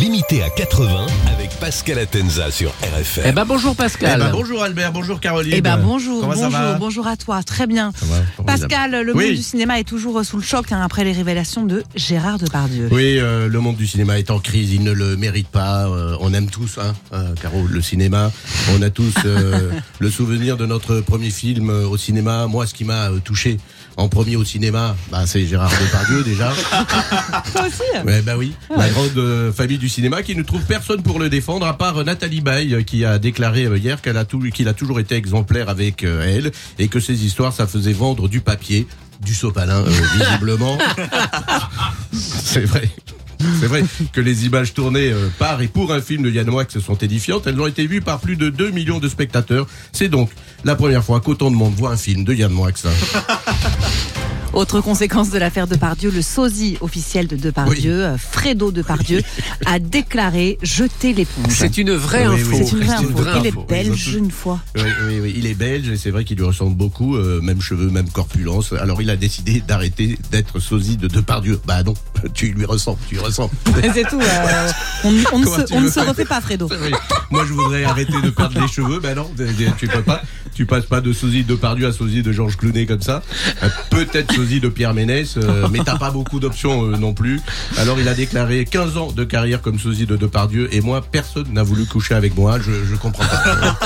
Limité à 80 avec Pascal Atenza sur RFM. Eh ben bonjour Pascal. Eh ben, bonjour Albert, bonjour Caroline. Eh ben bonjour, Comment ça bonjour, va bonjour à toi, très bien. Ça va. Pascal, le Oui. monde du cinéma est toujours sous le choc hein, après les révélations de Gérard Depardieu. Oui, euh, le monde du cinéma est en crise, il ne le mérite pas. euh, on aime tous, hein, euh, Caro, le cinéma. On a tous euh, le souvenir de notre premier film euh, au cinéma. Moi, ce qui m'a euh, touché en premier au cinéma, bah, c'est Gérard Depardieu déjà. Toi aussi Ouais, bah oui, la grande euh, famille du cinéma qui ne trouve personne pour le défendre à part euh, Nathalie Baye euh, qui a déclaré euh, hier qu'elle a tout, qu'il a toujours été exemplaire avec elle et que ses histoires ça faisait vendre du papier, du sopalin euh, visiblement. C'est vrai. C'est vrai que les images tournées par et pour un film de Yann Wax sont édifiantes. Elles ont été vues par plus de 2 millions de spectateurs. C'est donc la première fois qu'autant de monde voit un film de Yann Wax. Autre conséquence de l'affaire Depardieu, le sosie officiel de Depardieu, euh, Fredo Depardieu, a déclaré jeter l'éponge. C'est une vraie Oui, info. oui, C'est une vraie info. Il est belge une fois. Oui, oui, oui, il est belge et c'est vrai qu'il lui ressemble beaucoup, euh, même cheveux, même corpulence. Alors il a décidé d'arrêter d'être sosie de Depardieu. Bah non, tu lui ressembles, tu lui ressembles. C'est tout. euh, on se, tu on ne se refait pas, Fredo. Moi je voudrais arrêter de perdre les cheveux. Bah non, tu peux pas. Tu passes pas de sosie de Depardieu à sosie de Georges Clooney comme ça. Euh, Peut-être sosie de Pierre Ménès, euh, mais t'as pas beaucoup d'options euh, non plus. Alors il a déclaré 15 ans de carrière comme sosie de Depardieu et moi personne n'a voulu coucher avec moi. Je, je comprends pas.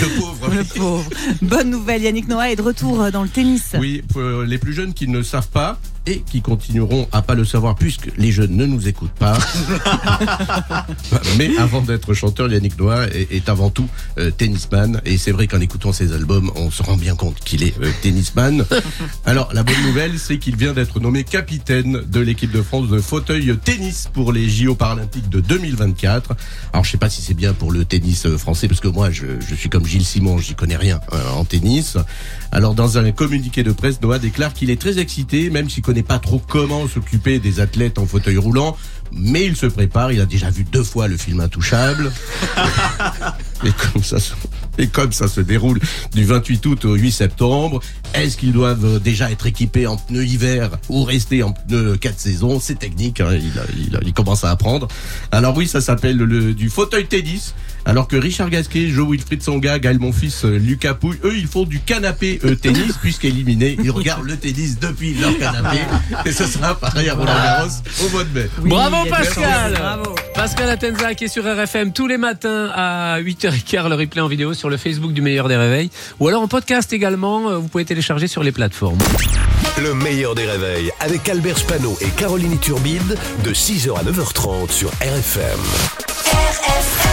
Le pauvre. Le pauvre. Bonne nouvelle, Yannick Noah est de retour dans le tennis. Oui, pour les plus jeunes qui ne savent pas et qui continueront à pas le savoir puisque les jeunes ne nous écoutent pas. Mais avant d'être chanteur, Yannick Noah est, est avant tout euh, tennisman et c'est vrai qu'en écoutant ses albums, on se rend bien compte qu'il est euh, tennisman. Alors la bonne nouvelle, c'est qu'il vient d'être nommé capitaine de l'équipe de France de fauteuil tennis pour les JO paralympiques de 2024. Alors je sais pas si c'est bien pour le tennis euh, français parce que moi je, je suis comme Gilles Simon, j'y connais rien euh, en tennis. Alors dans un communiqué de presse, Noah déclare qu'il est très excité, même s'il connaît pas trop comment s'occuper des athlètes en fauteuil roulant, mais il se prépare. Il a déjà vu deux fois le film Intouchable. Et comme ça, et comme ça se déroule du 28 août au 8 septembre, est-ce qu'ils doivent euh, déjà être équipés en pneus hiver ou rester en pneus 4 saisons? C'est technique, hein, il, a- il a- il commence à apprendre. Alors oui, ça s'appelle le, du fauteuil tennis. Alors que Richard Gasquet, Joe Wilfried Songa, Gaël Monfils, euh, Lucas Pouille, eux, ils font du canapé euh, tennis, puisqu'éliminés, ils regardent le tennis depuis leur canapé. Et ce sera pareil à Roland Garros au mois de mai. Bravo Pascal. Bravo. Pascal Atenza qui est sur RFM tous les matins à 8h15, le replay en vidéo sur le Facebook du meilleur des réveils. Ou alors en podcast également, euh, vous pouvez télécharger sur les plateformes. Le meilleur des réveils avec Albert Spano et Caroline Turbide de 6h à 9h30 sur RFM. RFM